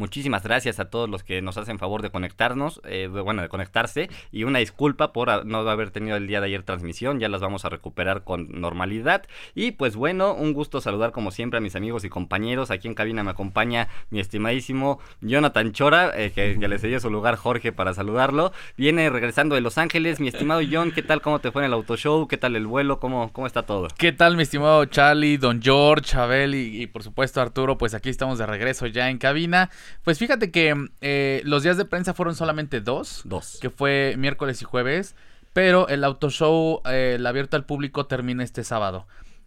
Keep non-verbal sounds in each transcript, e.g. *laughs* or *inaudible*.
Muchísimas gracias a todos los que nos hacen favor de conectarnos, eh, bueno, de conectarse. Y una disculpa por no haber tenido el día de ayer transmisión, ya las vamos a recuperar con normalidad. Y pues bueno, un gusto saludar como siempre a mis amigos y compañeros. Aquí en cabina me acompaña mi estimadísimo Jonathan Chora, eh, que, le cedió su lugar Jorge para saludarlo. Viene regresando de Los Ángeles. Mi estimado John, ¿qué tal? ¿Cómo te fue en el autoshow? ¿Qué tal el vuelo? ¿Cómo, cómo está todo? ¿Qué tal, mi estimado Charlie, Don George, Abel y por supuesto Arturo? Pues aquí estamos de regreso ya en cabina. Pues fíjate que eh, los días de prensa fueron solamente dos. Dos. Que fue miércoles y jueves. Pero el auto show, eh, el abierto al público, termina este sábado.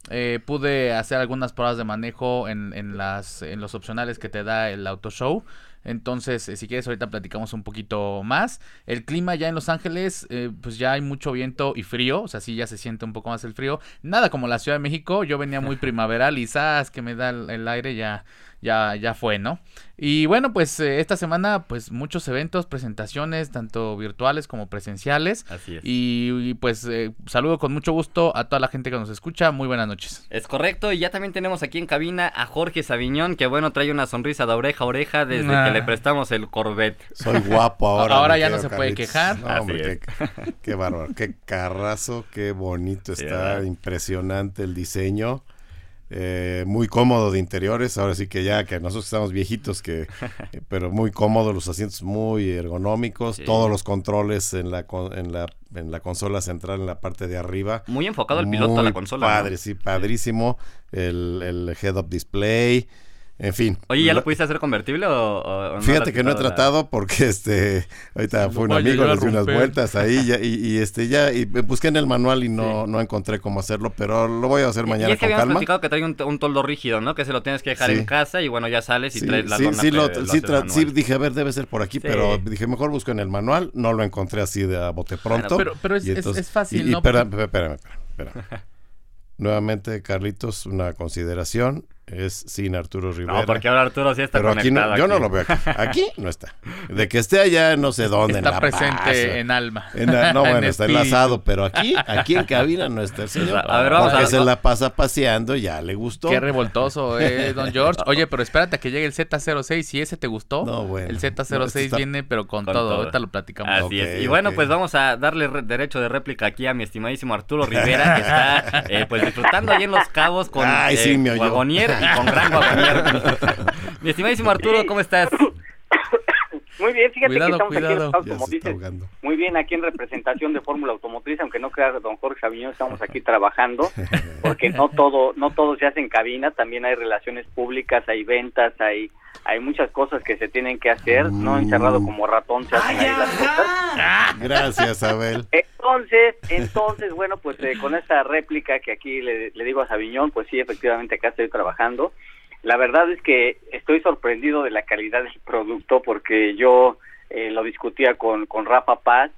Eh, pude hacer algunas pruebas de manejo en, en, las, en los opcionales que te da el auto show. Entonces, si quieres, ahorita platicamos un poquito más. El clima ya en Los Ángeles, pues ya hay mucho viento y frío. O sea, sí ya se siente un poco más el frío. Nada como la Ciudad de México. Yo venía muy *laughs* primaveral y sabes que me da el aire ya ya, ya fue, ¿no? Y bueno, pues eh, esta semana, pues muchos eventos, presentaciones, tanto virtuales como presenciales. Así es. Y, pues eh, saludo con mucho gusto a toda la gente que nos escucha. Muy buenas noches. Es correcto. Y ya también tenemos aquí en cabina a Jorge Sabiñón, que bueno, trae una sonrisa de oreja a oreja desde que le prestamos el Corvette. Soy guapo ahora. ahora ya no se puede quejar. No, hombre, qué, qué, bárbaro, qué carrazo, qué bonito está, impresionante el diseño. Eh, muy cómodo de interiores, ahora sí que ya que nosotros estamos viejitos, que *laughs* eh, pero muy cómodo, los asientos muy ergonómicos, todos los controles en la, en la en la consola central en la parte de arriba. Muy enfocado el piloto a la consola. Padre, sí, padrísimo. El, el head-up display. En fin. Oye, ¿ya lo, pudiste hacer convertible o, Fíjate que no he tratado porque este ahorita fue un amigo, le di unas vueltas ahí y, este ya y busqué en el manual y no, no encontré cómo hacerlo, pero lo voy a hacer mañana y es que con calma. platicado que trae un, un, toldo rígido, ¿no? Que se lo tienes que dejar en casa y bueno, ya sales y sí, traes la sí, sí, lo, sí, sí, dije, a ver, debe ser por aquí, pero dije, mejor busco en el manual, no lo encontré así de a bote pronto. pero, pero es, es, fácil, y, ¿no? Espérame, espérame, espérame. *laughs* Nuevamente, Carlitos, una consideración es sin Arturo Rivera. No, porque ahora Arturo sí está Pero conectado. Aquí no, yo no lo veo aquí. *laughs* Aquí no está. De que esté allá no sé dónde. Está en la presente paz, en alma. En la, no, *laughs* bueno, en está enlazado, pero aquí, aquí en cabina no está el señor. A ver, vamos porque a se la pasa paseando, ya le gustó. Qué revoltoso, eh, don George. *laughs* Oye, pero espérate a que llegue el Z06. Si ese te gustó, no, bueno, el Z06 no, está... viene, pero con, con todo. todo. Ahorita lo platicamos. Así okay, es. Y bueno, okay. pues vamos a darle derecho de réplica aquí a mi estimadísimo Arturo Rivera, que está eh, pues disfrutando ahí en Los Cabos con Ay, eh, sí, me oyó. Wagonier *laughs* y con Gran. *laughs* Mi estimadísimo Arturo, ¿cómo estás? Muy bien, fíjate cuidado, que estamos cuidado. aquí en Automotrices, muy bien aquí en representación de Fórmula Automotriz, aunque no crea don Jorge Sabiñón, estamos aquí trabajando, porque no todo no todo se hace en cabina, también hay relaciones públicas, hay ventas, hay hay muchas cosas que se tienen que hacer, mm. no encerrado como ratón se hacen Ay, ahí las cosas. *laughs* Gracias, Abel. Entonces, entonces, bueno, pues eh, con esta réplica que aquí le, le digo a Sabiñón, pues sí, efectivamente acá estoy trabajando. La verdad es que estoy sorprendido de la calidad del producto porque yo eh, lo discutía con, con Rafa Paz,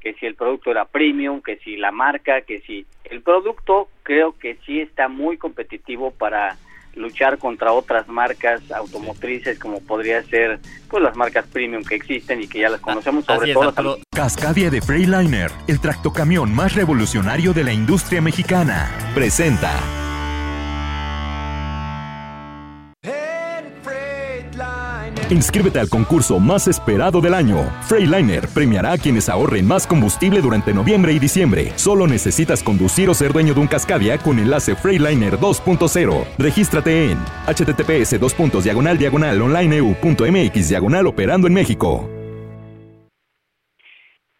que si el producto era premium, que si la marca, que si el producto creo que sí está muy competitivo para luchar contra otras marcas automotrices como podría ser pues las marcas premium que existen y que ya las conocemos sobre es, todo. Cascadia de Freightliner, el tractocamión más revolucionario de la industria mexicana, presenta Inscríbete al concurso más esperado del año. Freightliner premiará a quienes ahorren más combustible durante noviembre y diciembre. Solo necesitas conducir o ser dueño de un Cascadia con enlace Freightliner 2.0. Regístrate en https dos puntos, diagonal diagonal onlineu.mx diagonal operando en México.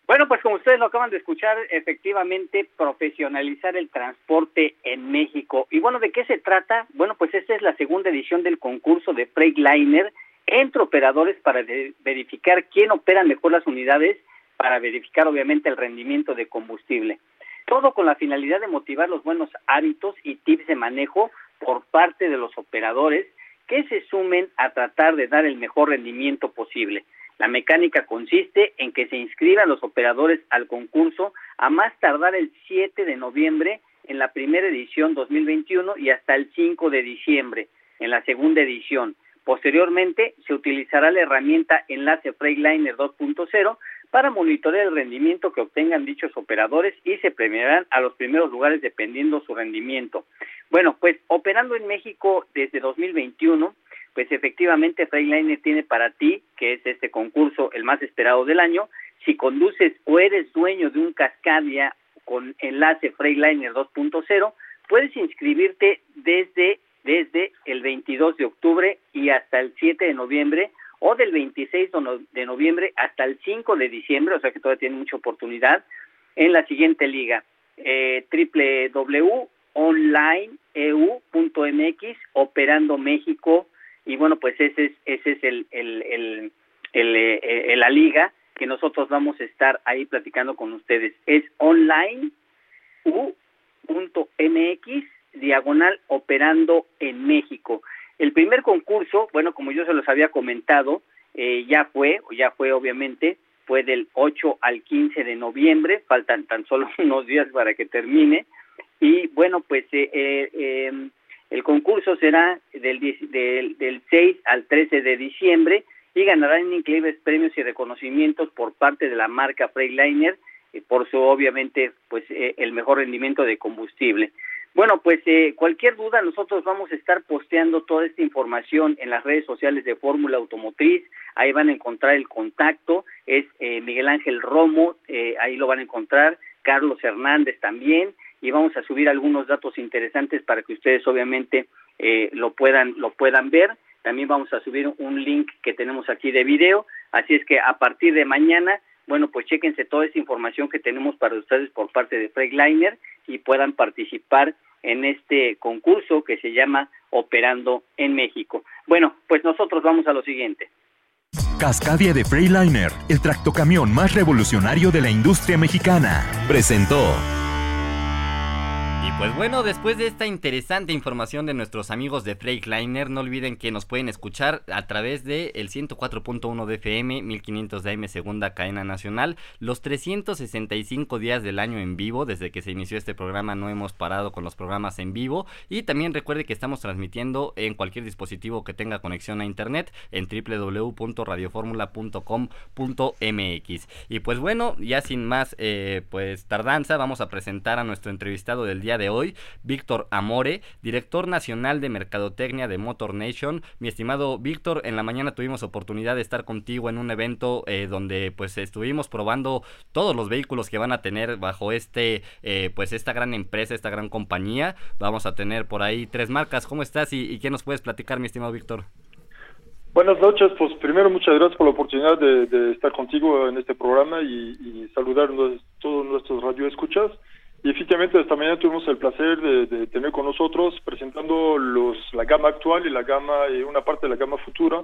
Bueno, pues como ustedes lo acaban de escuchar, efectivamente profesionalizar el transporte en México. Y bueno, ¿de qué se trata? Bueno, pues esta es la segunda edición del concurso de Freightliner entre operadores para verificar quién opera mejor las unidades, para verificar obviamente el rendimiento de combustible. Todo con la finalidad de motivar los buenos hábitos y tips de manejo por parte de los operadores que se sumen a tratar de dar el mejor rendimiento posible. La mecánica consiste en que se inscriban los operadores al concurso a más tardar el 7 de noviembre en la primera edición 2021 y hasta el 5 de diciembre en la segunda edición. Posteriormente, se utilizará la herramienta Enlace Freightliner 2.0 para monitorear el rendimiento que obtengan dichos operadores y se premiarán a los primeros lugares dependiendo su rendimiento. Bueno, pues operando en México desde 2021, pues efectivamente Freightliner tiene para ti, que es este concurso el más esperado del año, si conduces o eres dueño de un Cascadia con enlace Freightliner 2.0, puedes inscribirte desde desde el 22 de octubre y hasta el 7 de noviembre o del 26 de noviembre hasta el 5 de diciembre, o sea que todavía tiene mucha oportunidad, en la siguiente liga, eh, www.onlineeu.mx, Operando México, y bueno, pues ese es, ese es el, el, el, el eh, la liga que nosotros vamos a estar ahí platicando con ustedes. Es onlineu.mx diagonal operando en México. El primer concurso, bueno, como yo se los había comentado, eh, ya fue, ya fue obviamente, fue del 8 al 15 de noviembre, faltan tan solo *laughs* unos días para que termine, y bueno, pues eh, eh, em, el concurso será del, del, del 6 al 13 de diciembre y ganarán increíbles premios y reconocimientos por parte de la marca Freightliner, por su obviamente pues el mejor rendimiento de combustible. Bueno, pues eh, cualquier duda, nosotros vamos a estar posteando toda esta información en las redes sociales de Fórmula Automotriz. Ahí van a encontrar el contacto, es eh, Miguel Ángel Romo, eh, ahí lo van a encontrar, Carlos Hernández también, y vamos a subir algunos datos interesantes para que ustedes obviamente lo puedan lo puedan ver. También vamos a subir un link que tenemos aquí de video, así es que a partir de mañana bueno, pues chéquense toda esa información que tenemos para ustedes por parte de Freightliner y puedan participar en este concurso que se llama Operando en México. Bueno, pues nosotros vamos a lo siguiente. Cascadia de Freightliner, el tractocamión más revolucionario de la industria mexicana, presentó pues bueno, después de esta interesante información de nuestros amigos de Freightliner, no olviden que nos pueden escuchar a través de el 104.1 de FM, 1500 de AM, segunda cadena nacional, los 365 días del año en vivo. Desde que se inició este programa no hemos parado con los programas en vivo. Y también recuerde que estamos transmitiendo en cualquier dispositivo que tenga conexión a internet en www.radioformula.com.mx. Y pues bueno, ya sin más eh, pues tardanza, vamos a presentar a nuestro entrevistado del día de hoy, Víctor Amore, director nacional de Mercadotecnia de Motor Nation. Mi estimado Víctor, en la mañana tuvimos oportunidad de estar contigo en un evento eh, donde pues estuvimos probando todos los vehículos que van a tener bajo este eh, pues esta gran empresa, esta gran compañía. Vamos a tener por ahí tres marcas. ¿Cómo estás y, qué nos puedes platicar, mi estimado Víctor? Buenas noches, pues primero muchas gracias por la oportunidad de, estar contigo en este programa y, y saludar a todos nuestros radioescuchas. Y efectivamente, esta mañana tuvimos el placer de, tener con nosotros presentando los, la gama actual y la gama y una parte de la gama futura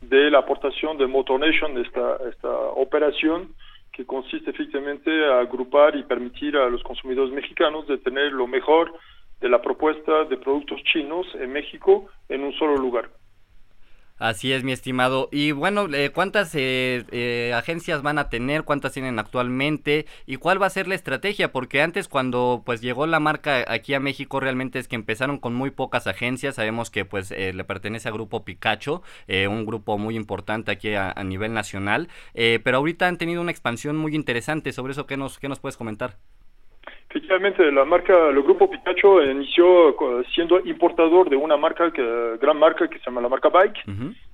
de la aportación de Motonation, esta, esta operación que consiste efectivamente a agrupar y permitir a los consumidores mexicanos de tener lo mejor de la propuesta de productos chinos en México en un solo lugar. Así es, mi estimado. Y bueno, eh, ¿cuántas eh, eh, agencias van a tener? ¿Cuántas tienen actualmente? ¿Y cuál va a ser la estrategia? Porque antes cuando pues llegó la marca aquí a México realmente es que empezaron con muy pocas agencias. Sabemos que pues le pertenece a Grupo Picacho, un grupo muy importante aquí a, a nivel nacional. pero ahorita han tenido una expansión muy interesante. Sobre eso, ¿qué nos, qué nos puedes comentar? Efectivamente, la marca, el grupo Pikachu inició siendo importador de una marca, que, gran marca que se llama la marca Bike,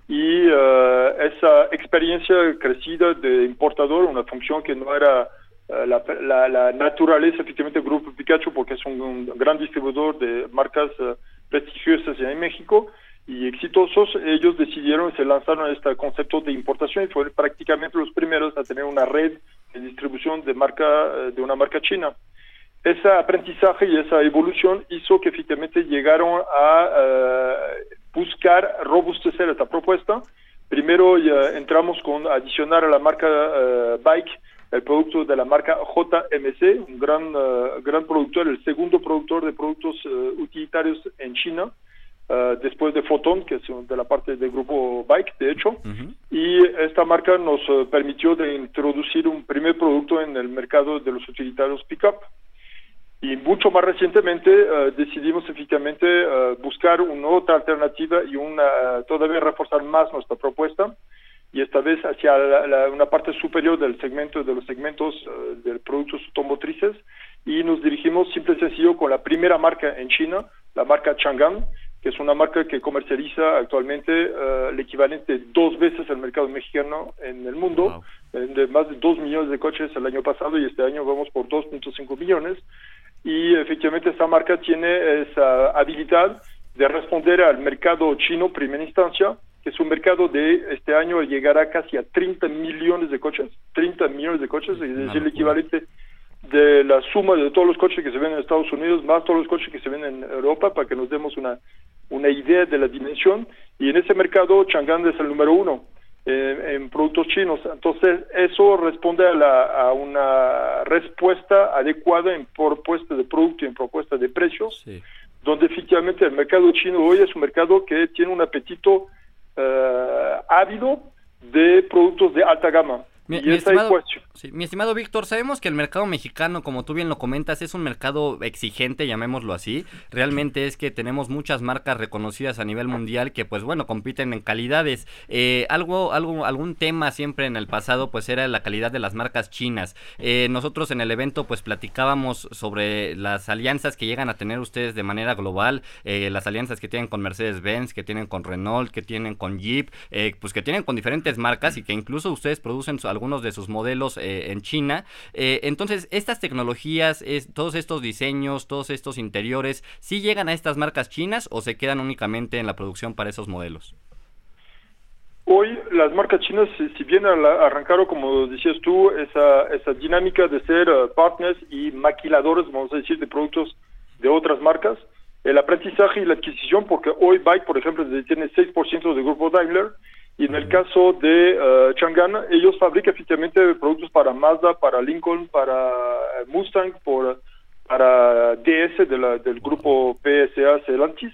y eh, esa experiencia crecida de importador, una función que no era eh, la, naturaleza efectivamente del grupo Pikachu, porque es un, gran distribuidor de marcas eh, prestigiosas en México y exitosos, ellos decidieron, se lanzaron a este concepto de importación y fueron prácticamente los primeros a tener una red de distribución de marca de una marca china ese aprendizaje y esa evolución hizo que efectivamente llegaron a eh, buscar robustecer esta propuesta. Primero ya entramos con adicionar a la marca eh, Bike el producto de la marca JMC, un gran, eh, gran productor, el segundo productor de productos utilitarios en China, después de Photon, que es de la parte del grupo Bike, de hecho, y esta marca nos permitió de introducir un primer producto en el mercado de los utilitarios pickup Y mucho más recientemente eh, decidimos efectivamente eh, buscar una otra alternativa y una, todavía reforzar más nuestra propuesta. Y esta vez hacia una parte superior del segmento de los segmentos de productos automotrices. Y nos dirigimos simple y sencillo con la primera marca en China, la marca Chang'an, que es una marca que comercializa actualmente uh, el equivalente dos veces al mercado mexicano en el mundo, de más de dos millones de coches el año pasado y este año vamos por 2.5 millones. Y efectivamente esta marca tiene esa habilidad de responder al mercado chino primera instancia, que es un mercado de este año llegará casi a 30 millones de coches, 30 millones de coches, es decir, el equivalente de la suma de todos los coches que se ven en Estados Unidos más todos los coches que se ven en Europa para que nos demos una una idea de la dimensión. Y en ese mercado Chang'an es el número uno eh, en productos chinos. Entonces eso responde a, la, a, una respuesta adecuada en propuesta de producto y en propuesta de precios, donde efectivamente el mercado chino hoy es un mercado que tiene un apetito uh, ávido de productos de alta gama. Mi, estimado, mi, estimado, Víctor, sabemos que el mercado mexicano, como tú bien lo comentas, es un mercado exigente, llamémoslo así. Realmente es que tenemos muchas marcas reconocidas a nivel mundial que, pues bueno, compiten en calidades. Eh, algo, algo, algún tema siempre en el pasado, pues era la calidad de las marcas chinas. Eh, nosotros en el evento, pues platicábamos sobre las alianzas que llegan a tener ustedes de manera global, eh, las alianzas que tienen con Mercedes-Benz, que tienen con Renault, que tienen con Jeep, pues que tienen con diferentes marcas y que incluso ustedes producen su algunos de sus modelos eh, en China. Eh, entonces, estas tecnologías, es, todos estos diseños, todos estos interiores, ¿sí llegan a estas marcas chinas o se quedan únicamente en la producción para esos modelos? Hoy las marcas chinas, si bien arrancaron, como decías tú, esa, esa dinámica de ser eh, partners y maquiladores, vamos a decir, de productos de otras marcas, el aprendizaje y la adquisición, porque hoy Bike, por ejemplo, tiene 6% del grupo Daimler, y en el caso de uh, Chang'an, ellos fabrican efectivamente productos para Mazda, para Lincoln, para eh, Mustang, por, para DS de la, del grupo PSA Celantis.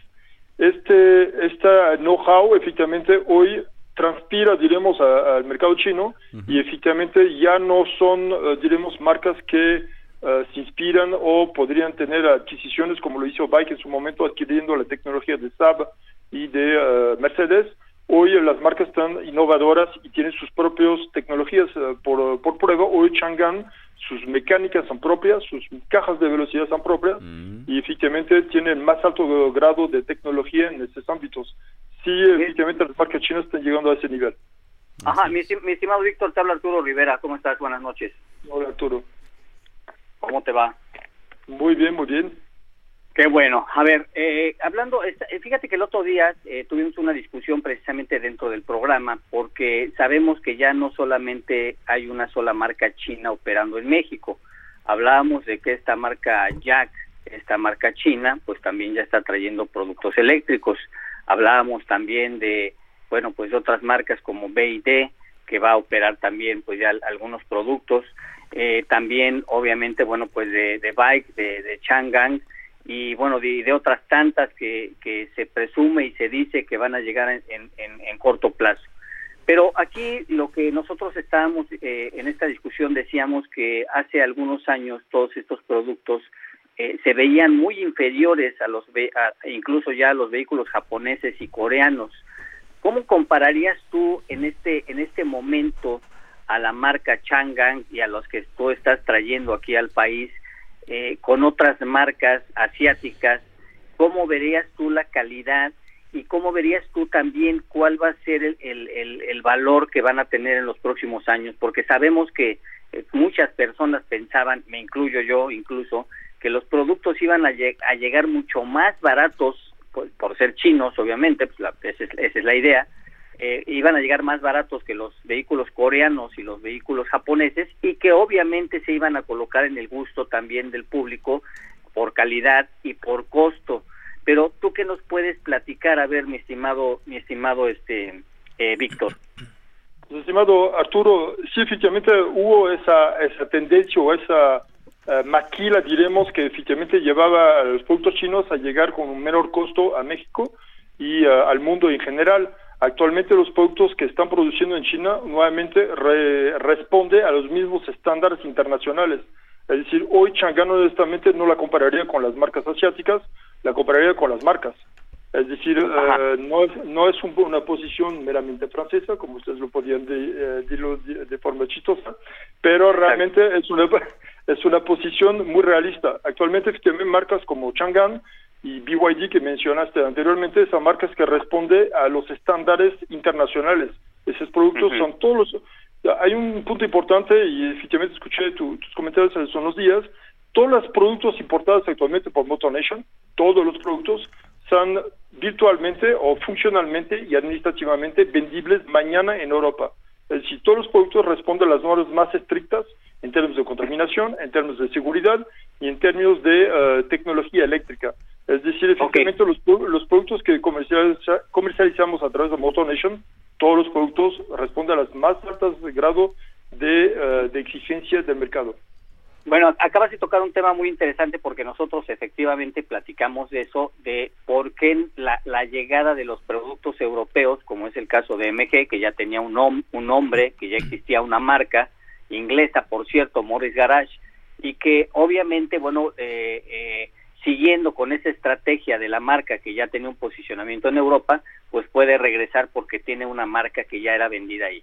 Este, esta know-how efectivamente hoy transpira, diremos, al mercado chino y efectivamente ya no son, uh, diremos, marcas que uh, se inspiran o podrían tener adquisiciones como lo hizo Bike en su momento adquiriendo la tecnología de Saab y de Mercedes Hoy las marcas están innovadoras y tienen sus propias tecnologías eh, por, por prueba. Hoy Chang'an, sus mecánicas son propias, sus cajas de velocidad son propias mm. y efectivamente tienen más alto grado de tecnología en estos ámbitos. Sí, efectivamente las marcas chinas están llegando a ese nivel. Ajá, mi, estimado Víctor, te habla Arturo Rivera. ¿Cómo estás? Buenas noches. Hola Arturo. ¿Cómo te va? Muy bien, muy bien. Qué bueno. A ver, eh, hablando, eh, fíjate que el otro día eh, tuvimos una discusión precisamente dentro del programa porque sabemos que ya no solamente hay una sola marca china operando en México. Hablábamos de que esta marca Jack, esta marca china, pues también ya está trayendo productos eléctricos. Hablábamos también de, bueno, pues otras marcas como BID que va a operar también pues ya algunos productos. también, obviamente, bueno, pues de, de Bike, de, de Chang'an y bueno, de, otras tantas que, que, se presume y se dice que van a llegar en, en, corto plazo. Pero aquí lo que nosotros estábamos eh, en esta discusión decíamos que hace algunos años todos estos productos eh, se veían muy inferiores a los incluso ya a los vehículos japoneses y coreanos. ¿Cómo compararías tú en este en este momento a la marca Chang'an y a los que tú estás trayendo aquí al país eh, con otras marcas asiáticas, ¿cómo verías tú la calidad y cómo verías tú también cuál va a ser el, el, el, valor que van a tener en los próximos años? Porque sabemos que eh, muchas personas pensaban, me incluyo yo incluso, que los productos iban a, a llegar mucho más baratos, por, ser chinos, obviamente, pues es, esa es la idea, eh, iban a llegar más baratos que los vehículos coreanos y los vehículos japoneses y que obviamente se iban a colocar en el gusto también del público por calidad y por costo. Pero tú qué nos puedes platicar, a ver, mi estimado, mi estimado este eh, Víctor. Estimado Arturo, sí, efectivamente hubo esa, esa tendencia o esa eh, maquila, diremos, que efectivamente llevaba a los productos chinos a llegar con un menor costo a México y al mundo en general. Actualmente los productos que están produciendo en China nuevamente responde a los mismos estándares internacionales. Es decir, hoy Chang'an honestamente no la compararía con las marcas asiáticas, la compararía con las marcas. Es decir, eh, no es, no es una posición meramente francesa, como ustedes lo podían decirlo de, forma chistosa, pero realmente es una, *laughs* es una posición muy realista. Actualmente, efectivamente, marcas como Chang'an y BYD que mencionaste anteriormente, son marcas que responden a los estándares internacionales. Esos productos son todos los... Hay un punto importante y efectivamente escuché tus comentarios hace unos días. Todos los productos importados actualmente por MotorNation, todos los productos, son virtualmente o funcionalmente y administrativamente vendibles mañana en Europa. Es decir, todos los productos responden a las normas más estrictas en términos de contaminación, en términos de seguridad y en términos de eh, tecnología eléctrica. Es decir, efectivamente los, los productos que comercializamos a través de MotorNation, todos los productos responden a las más altas grado de, uh, de exigencias del mercado. Bueno, acabas de tocar un tema muy interesante porque nosotros efectivamente platicamos de eso, de por qué la, la llegada de los productos europeos, como es el caso de MG, que ya tenía un, un nombre, que ya existía una marca inglesa, por cierto, Morris Garage, y que obviamente, bueno, eh, eh, siguiendo con esa estrategia de la marca que ya tenía un posicionamiento en Europa, pues puede regresar porque tiene una marca que ya era vendida ahí.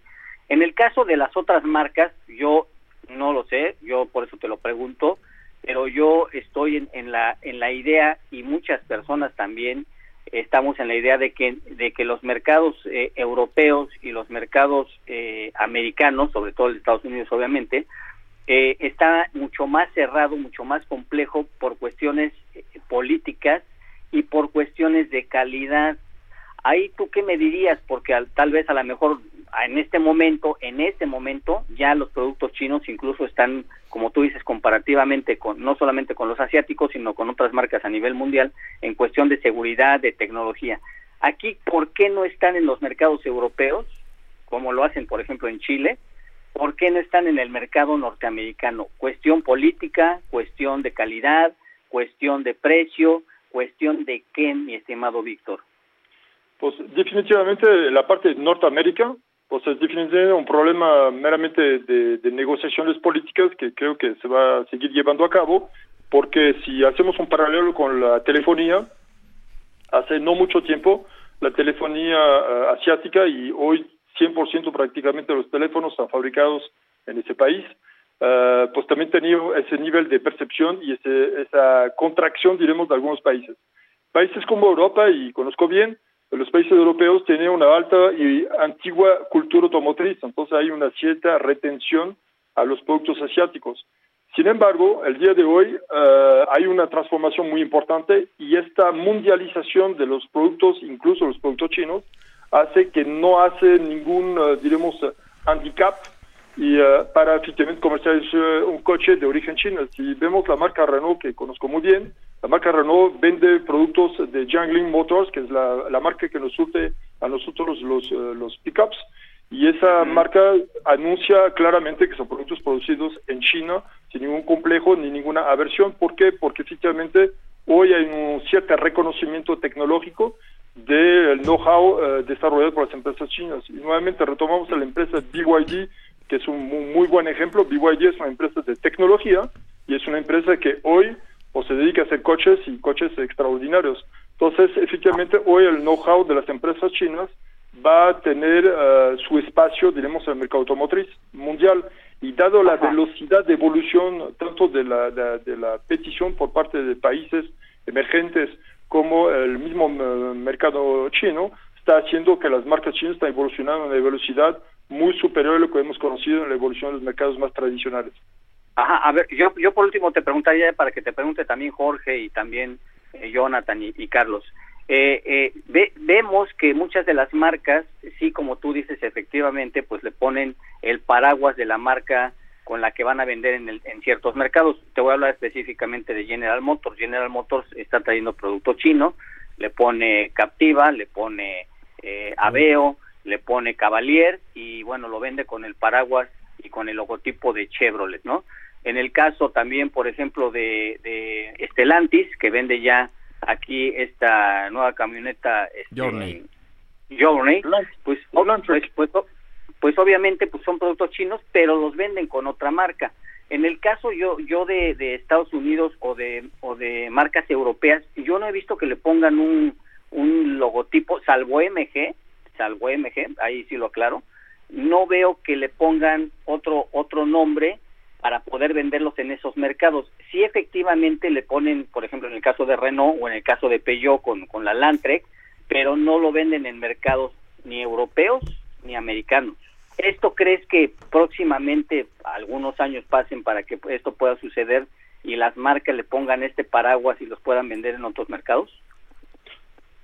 En el caso de las otras marcas, yo no lo sé, yo por eso te lo pregunto, pero yo estoy en, en la en la idea y muchas personas también estamos en la idea de que de que los mercados eh, europeos y los mercados eh, americanos, sobre todo el de Estados Unidos, obviamente, eh, está mucho más cerrado, mucho más complejo por cuestiones eh, políticas y por cuestiones de calidad. Ahí tú qué me dirías, porque tal vez a lo mejor en este momento, en este momento, ya los productos chinos incluso están, como tú dices, comparativamente con no solamente con los asiáticos, sino con otras marcas a nivel mundial en cuestión de seguridad, de tecnología. Aquí, ¿por qué no están en los mercados europeos, como lo hacen, por ejemplo, en Chile? ¿Por qué no están en el mercado norteamericano? Cuestión política, cuestión de calidad, cuestión de precio, cuestión de qué, mi estimado Víctor. Pues definitivamente la parte de Norteamérica, pues es definitivamente un problema meramente de, negociaciones políticas que creo que se va a seguir llevando a cabo, porque si hacemos un paralelo con la telefonía, hace no mucho tiempo, la telefonía eh, asiática y hoy 100% prácticamente de los teléfonos están fabricados en ese país, uh, pues también tenía ese nivel de percepción y ese, esa contracción, diremos, de algunos países. Países como Europa, y conozco bien, los países europeos tienen una alta y antigua cultura automotriz, entonces hay una cierta retención a los productos asiáticos. Sin embargo, el día de hoy uh, hay una transformación muy importante y esta mundialización de los productos, incluso los productos chinos, hace que no hace ningún, uh, diremos, handicap y uh, para efectivamente comercializar un coche de origen chino. Si vemos la marca Renault, que conozco muy bien, la marca Renault vende productos de Jiangling Motors, que es la, la marca que nos surte a nosotros los, uh, los pickups, y esa marca anuncia claramente que son productos producidos en China sin ningún complejo ni ninguna aversión. ¿Por qué? Porque efectivamente hoy hay un cierto reconocimiento tecnológico del know-how eh, desarrollado por las empresas chinas. Y nuevamente retomamos a la empresa BYD, que es un muy, buen ejemplo. BYD es una empresa de tecnología y es una empresa que hoy o se dedica a hacer coches y coches extraordinarios. Entonces, efectivamente, hoy el know-how de las empresas chinas va a tener eh, su espacio, diremos, en el mercado automotriz mundial. Y dado la velocidad de evolución tanto de la, de la petición por parte de países emergentes como el mismo eh, mercado chino está haciendo que las marcas chinas están evolucionando a una velocidad muy superior a lo que hemos conocido en la evolución de los mercados más tradicionales. Ajá, a ver, yo, yo por último te preguntaría para que te pregunte también Jorge y también eh, Jonathan y, Carlos. Eh, eh, vemos que muchas de las marcas, sí, como tú dices, efectivamente, pues le ponen el paraguas de la marca con la que van a vender en, el, en ciertos mercados. Te voy a hablar específicamente de General Motors. General Motors está trayendo producto chino, le pone Captiva, le pone eh, Aveo, le pone Cavalier y bueno, lo vende con el paraguas y con el logotipo de Chevrolet, ¿no? En el caso también, por ejemplo, de, de Estelantis, que vende ya aquí esta nueva camioneta este, Journey, Journey pues, pues, pues, pues obviamente pues son productos chinos, pero los venden con otra marca. En el caso yo yo de, Estados Unidos o de o de marcas europeas, yo no he visto que le pongan un un logotipo, salvo MG, salvo MG, ahí sí lo aclaro, no veo que le pongan otro otro nombre para poder venderlos en esos mercados. Si efectivamente le ponen, por ejemplo, en el caso de Renault o en el caso de Peugeot con, con la Landtrek, pero no lo venden en mercados ni europeos ni americanos. ¿Esto crees que próximamente algunos años pasen para que esto pueda suceder y las marcas le pongan este paraguas y los puedan vender en otros mercados?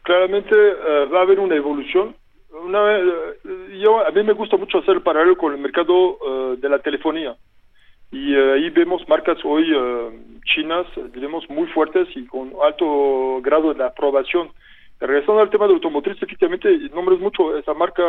Claramente uh, va a haber una evolución. Una, uh, yo, a mí me gusta mucho hacer el paralelo con el mercado uh, de la telefonía. Y ahí vemos marcas hoy chinas, diremos, muy fuertes y con alto grado de aprobación Regresando al tema de automotriz, efectivamente, nombres mucho esa marca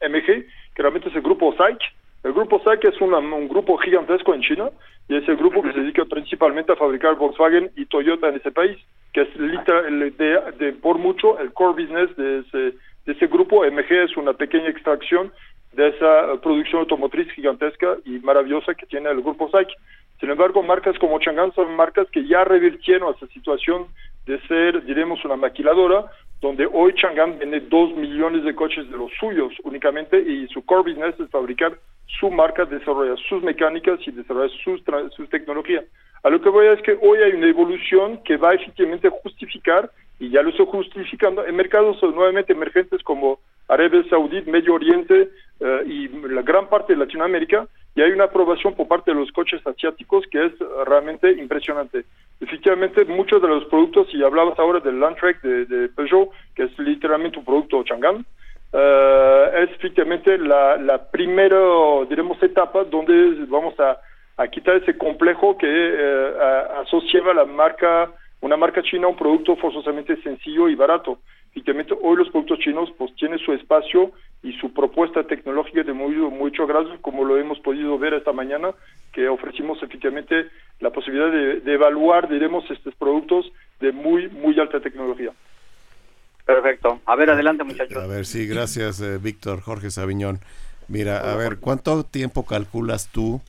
MG, que realmente es el grupo SAIC. El grupo SAIC es un grupo gigantesco en China y es el grupo que se dedica principalmente a fabricar Volkswagen y Toyota en ese país, que es de, de, por mucho el core business de ese, de ese grupo. MG es una pequeña extracción de esa producción automotriz gigantesca y maravillosa que tiene el grupo SAIC. Sin embargo, marcas como Chang'an son marcas que ya revirtieron esa situación de ser, diremos, una maquiladora, donde hoy Chang'an vende dos millones de coches de los suyos únicamente y su core business es fabricar su marca, desarrollar sus mecánicas y desarrollar sus, sus tecnologías. A lo que voy a es que hoy hay una evolución que va efectivamente a justificar, y ya lo estoy justificando, en mercados nuevamente emergentes como Arabia Saudita, Medio Oriente eh, y la gran parte de Latinoamérica, y hay una aprobación por parte de los coches asiáticos que es realmente impresionante. Efectivamente, muchos de los productos, y hablabas ahora del Landtrek de, Peugeot, que es literalmente un producto Chang'an, uh, es efectivamente la, la primera, diremos, etapa donde vamos a, a quitar ese complejo que uh, asociaba la marca, una marca china a un producto forzosamente sencillo y barato efectivamente hoy los productos chinos pues tienen su espacio y su propuesta tecnológica de muy mucho grado como lo hemos podido ver esta mañana que ofrecimos efectivamente la posibilidad de, evaluar diremos estos productos de muy muy alta tecnología. Perfecto. A ver adelante muchachos. A ver sí gracias eh, Víctor Jorge Sabiñón. Mira a ver cuánto tiempo calculas tú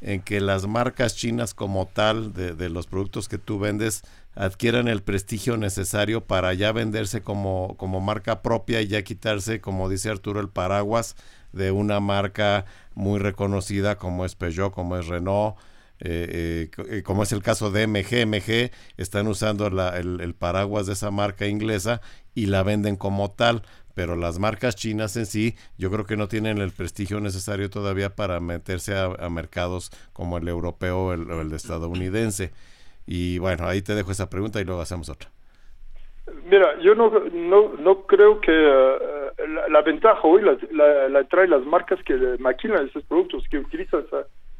en que las marcas chinas como tal de, de los productos que tú vendes adquieran el prestigio necesario para ya venderse como, como marca propia y ya quitarse, como dice Arturo, el paraguas de una marca muy reconocida como es Peugeot, como es Renault, eh, eh, como es el caso de MG. MG están usando la, el, paraguas de esa marca inglesa y la venden como tal, pero las marcas chinas en sí yo creo que no tienen el prestigio necesario todavía para meterse a, mercados como el europeo o el, el estadounidense. Y bueno, ahí te dejo esa pregunta y luego hacemos otra. Mira, yo no, no, no creo que eh, la, ventaja hoy la, la, trae las marcas que maquilan esos productos, que utilizan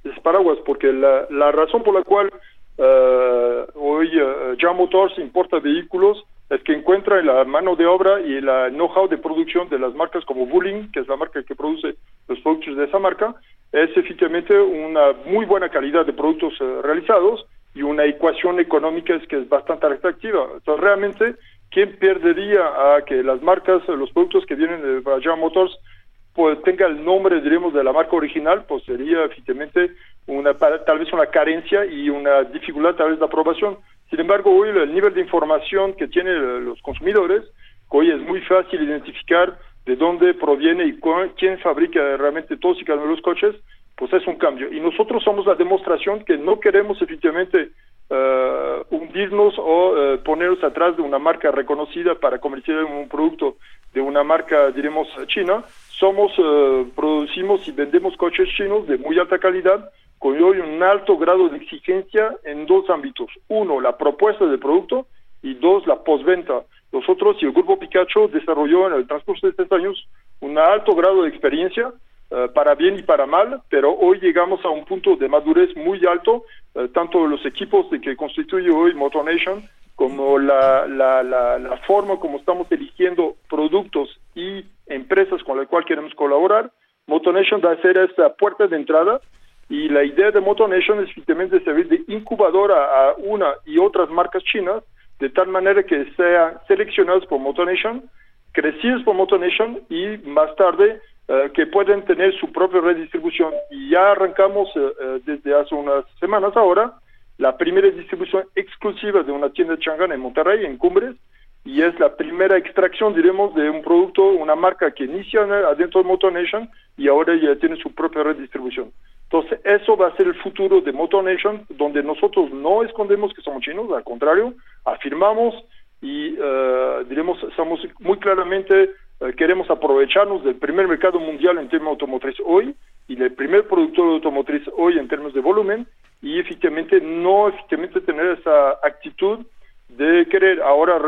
esos paraguas, porque la, razón por la cual uh, hoy uh, Motors importa vehículos es que encuentra la mano de obra y el know-how de producción de las marcas como Wuling, que es la marca que produce los productos de esa marca, es efectivamente una muy buena calidad de productos realizados y una ecuación económica es que es bastante atractiva. Entonces, realmente, ¿quién perdería a que las marcas, los productos que vienen de General Motors, pues tenga el nombre, diremos, de la marca original? Pues sería efectivamente una, tal vez una carencia y una dificultad tal vez de aprobación. Sin embargo, hoy el nivel de información que tienen los consumidores, hoy es muy fácil identificar de dónde proviene y quién fabrica realmente todos y cada uno de los coches, pues es un cambio. Y nosotros somos la demostración que no queremos efectivamente uh, hundirnos o uh, ponernos atrás de una marca reconocida para comercializar un producto de una marca, diremos, china. Somos, uh, producimos y vendemos coches chinos de muy alta calidad, con hoy un alto grado de exigencia en dos ámbitos. Uno, la propuesta del producto y dos, la postventa. Nosotros y el Grupo Pikachu desarrolló en el transcurso de estos años un alto grado de experiencia eh, para bien y para mal, pero hoy llegamos a un punto de madurez muy alto, eh, tanto los equipos de que constituye hoy MotorNation como la, la, la, forma como estamos eligiendo productos y empresas con las cuales queremos colaborar. MotorNation va a ser esta puerta de entrada y la idea de MotorNation es efectivamente servir de incubadora a una y otras marcas chinas de tal manera que sean seleccionados por MotorNation, crecidos por MotorNation y más tarde eh, que pueden tener su propia redistribución. Y ya arrancamos desde hace unas semanas ahora la primera distribución exclusiva de una tienda de Chang'an en Monterrey, en Cumbres, y es la primera extracción, diremos, de un producto, una marca que inicia adentro de Motor Nation y ahora ya tiene su propia redistribución. Entonces, eso va a ser el futuro de Motor Nation, donde nosotros no escondemos que somos chinos, al contrario, afirmamos y, uh, diremos, estamos muy claramente, uh, queremos aprovecharnos del primer mercado mundial en términos automotriz hoy y del primer productor de automotriz hoy en términos de volumen y efectivamente no efectivamente tener esa actitud de querer ahora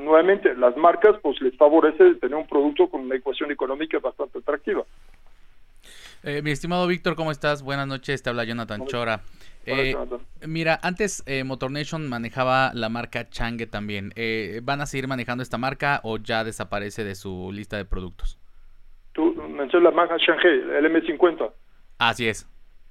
nuevamente las marcas pues les favorece tener un producto con una ecuación económica bastante atractiva. Eh, mi estimado Víctor, ¿cómo estás? Buenas noches, te habla Jonathan Chora. Eh, mira, antes eh, Motor Nation manejaba la marca Changue también. Eh, ¿Van a seguir manejando esta marca o ya desaparece de su lista de productos? Tú mencionas la marca Change, el M50. Así es.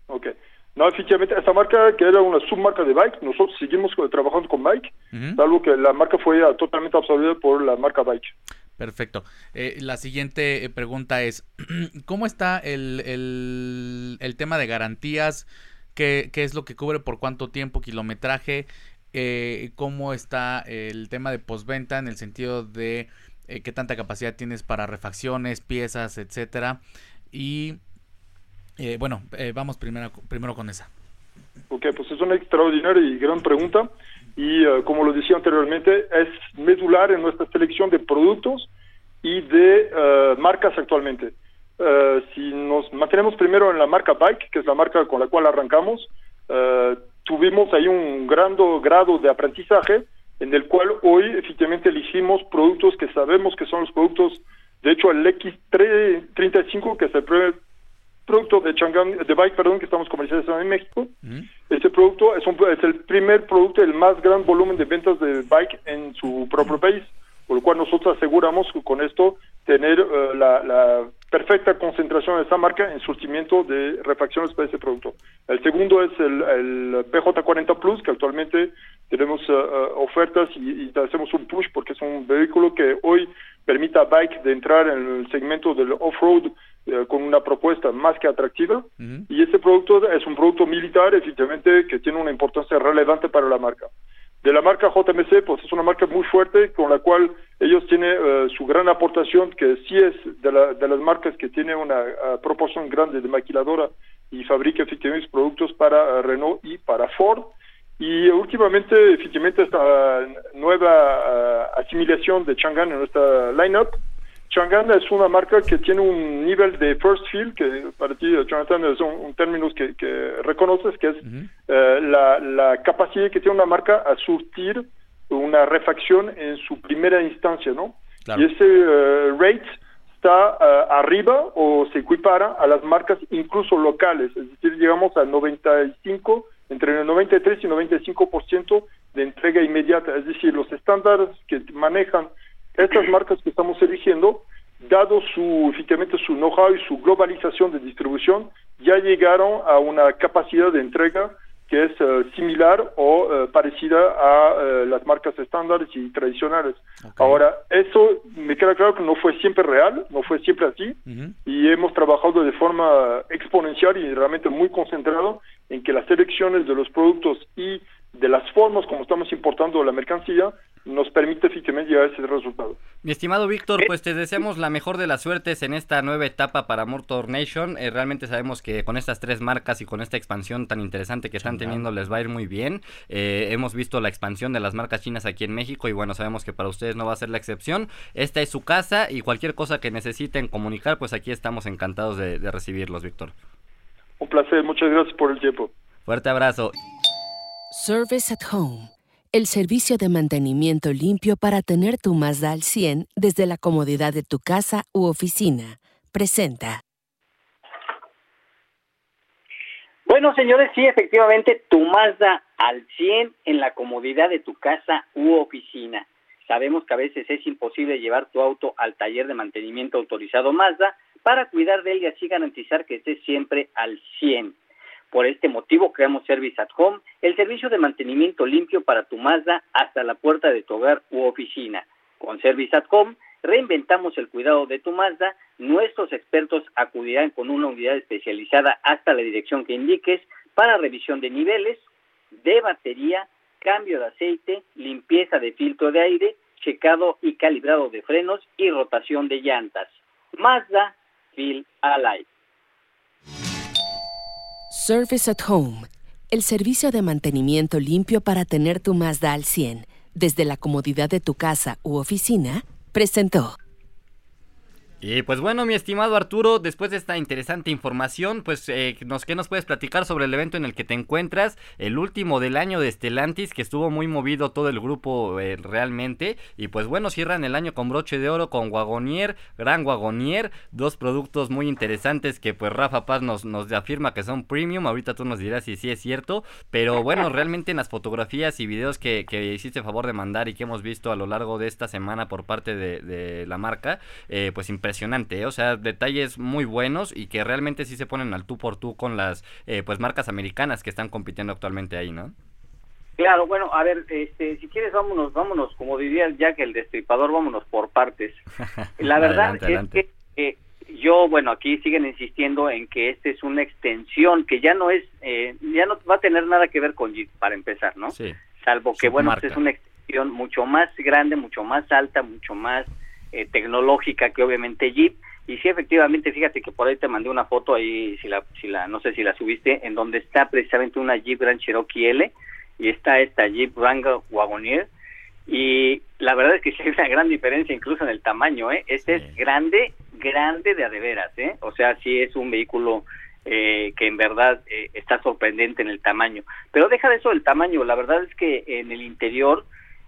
Ok. No, efectivamente, esta marca que era una submarca de Bike, nosotros seguimos trabajando con Bike, salvo que la marca fue totalmente absorbida por la marca Bike. Perfecto. Eh, la siguiente pregunta es, *clears throat* ¿cómo está el, el, tema de garantías? ¿Qué, ¿Qué, es lo que cubre? ¿Por cuánto tiempo? ¿Kilometraje? Eh, ¿Cómo está el tema de postventa en el sentido de qué tanta capacidad tienes para refacciones, piezas, etcétera? Y bueno, vamos primero, primero con esa. Ok, pues es una extraordinaria y gran pregunta y uh, como lo decía anteriormente, es medular en nuestra selección de productos y de marcas actualmente. Uh, si nos mantenemos primero en la marca Bike, que es la marca con la cual arrancamos, tuvimos ahí un gran grado de aprendizaje en el cual hoy efectivamente elegimos productos que sabemos que son los productos, de hecho el X35, que es el primer producto de Chang'an, de Bike, perdón, que estamos comercializando en México. Este producto es, un, es el primer producto, el más gran volumen de ventas de Bike en su propio país, por lo cual nosotros aseguramos con esto tener uh, la, la, perfecta concentración de esta marca en surtimiento de refacciones para ese producto. El segundo es el, el PJ40 Plus, que actualmente tenemos uh, uh, ofertas y, y, hacemos un push porque es un vehículo que hoy permite a Bike de entrar en el segmento del off-road eh, con una propuesta más que atractiva y ese producto es un producto militar efectivamente que tiene una importancia relevante para la marca. De la marca JMC, pues es una marca muy fuerte con la cual ellos tienen uh, su gran aportación, que sí es de, la, de las marcas que tiene una uh, proporción grande de maquiladora y fabrica efectivamente productos para uh, Renault y para Ford. Y últimamente, efectivamente, esta nueva asimilación de Chang'an en nuestra lineup Chang'an es una marca que tiene un nivel de first feel, que para ti, Jonathan, es un, término que, reconoces, que es eh, la, capacidad que tiene una marca a surtir una refacción en su primera instancia, ¿no? Y ese eh, rate está eh, arriba o se equipara a las marcas incluso locales, es decir, llegamos a 95, entre el 93 y 95% de entrega inmediata, es decir, los estándares que manejan estas marcas que estamos eligiendo, dado su, efectivamente su know-how y su globalización de distribución, ya llegaron a una capacidad de entrega que es eh, similar o eh, parecida a eh, las marcas estándares y tradicionales. Ahora, eso me queda claro que no fue siempre real, no fue siempre así, y hemos trabajado de forma exponencial y realmente muy concentrado en que las selecciones de los productos y de las formas como estamos importando la mercancía nos permite efectivamente llegar a ese resultado. Mi estimado Víctor, pues te deseamos la mejor de las suertes en esta nueva etapa para Motor Nation. Eh, realmente sabemos que con estas tres marcas y con esta expansión tan interesante que están teniendo les va a ir muy bien. Eh, hemos visto la expansión de las marcas chinas aquí en México y bueno, sabemos que para ustedes no va a ser la excepción. Esta es su casa y cualquier cosa que necesiten comunicar, pues aquí estamos encantados de, de recibirlos, Víctor. Un placer, muchas gracias por el tiempo. Fuerte abrazo. Service at Home, el servicio de mantenimiento limpio para tener tu Mazda al 100 desde la comodidad de tu casa u oficina. Presenta. Bueno, señores, sí, efectivamente, tu Mazda al 100 en la comodidad de tu casa u oficina. Sabemos que a veces es imposible llevar tu auto al taller de mantenimiento autorizado Mazda para cuidar de él y así garantizar que esté siempre al 100. Por este motivo creamos Service at Home, el servicio de mantenimiento limpio para tu Mazda hasta la puerta de tu hogar u oficina. Con Service at Home reinventamos el cuidado de tu Mazda Nuestros expertos acudirán con una unidad especializada hasta la dirección que indiques para revisión de niveles, de batería, cambio de aceite, limpieza de filtro de aire, checado y calibrado de frenos y rotación de llantas. Mazda Feel Alive. Service at Home, el servicio de mantenimiento limpio para tener tu Mazda al 100 desde la comodidad de tu casa u oficina, presentó. Y pues bueno, mi estimado Arturo, después de esta interesante información, pues eh, nos, ¿qué nos puedes platicar sobre el evento en el que te encuentras? El último del año de Estelantis, que estuvo muy movido todo el grupo eh, realmente. Y pues bueno, cierran el año con broche de oro con Wagonier, Gran Wagonier, dos productos muy interesantes que pues Rafa Paz nos, nos afirma que son premium. Ahorita tú nos dirás si sí es cierto. Pero bueno, realmente en las fotografías y videos que, que hiciste favor de mandar y que hemos visto a lo largo de esta semana por parte de, la marca, eh, pues impresionante impresionante, ¿eh? o sea, detalles muy buenos y que realmente sí se ponen al tú por tú con las eh, pues marcas americanas que están compitiendo actualmente ahí, ¿no? Claro, bueno, a ver, este, si quieres vámonos, vámonos, como diría Jack el destripador, vámonos por partes. *laughs* La verdad es que eh, yo, bueno, aquí siguen insistiendo en que esta es una extensión que ya no es, ya no va a tener nada que ver con Jeep, para empezar, ¿no? Sí. Salvo que, bueno, pues es una extensión mucho más grande, mucho más alta, mucho más eh, tecnológica que obviamente Jeep. Y sí efectivamente fíjate que por ahí te mandé una foto ahí si la si la no sé si la subiste en donde está precisamente una Jeep Grand Cherokee L y está esta Jeep Wrangler Wagoneer. Y la verdad es que sí hay una gran diferencia incluso en el tamaño eh este es grande grande de adeveras eh o sea sí es un vehículo eh, que en verdad eh, está sorprendente en el tamaño. Pero deja de eso el tamaño la verdad es que en el interior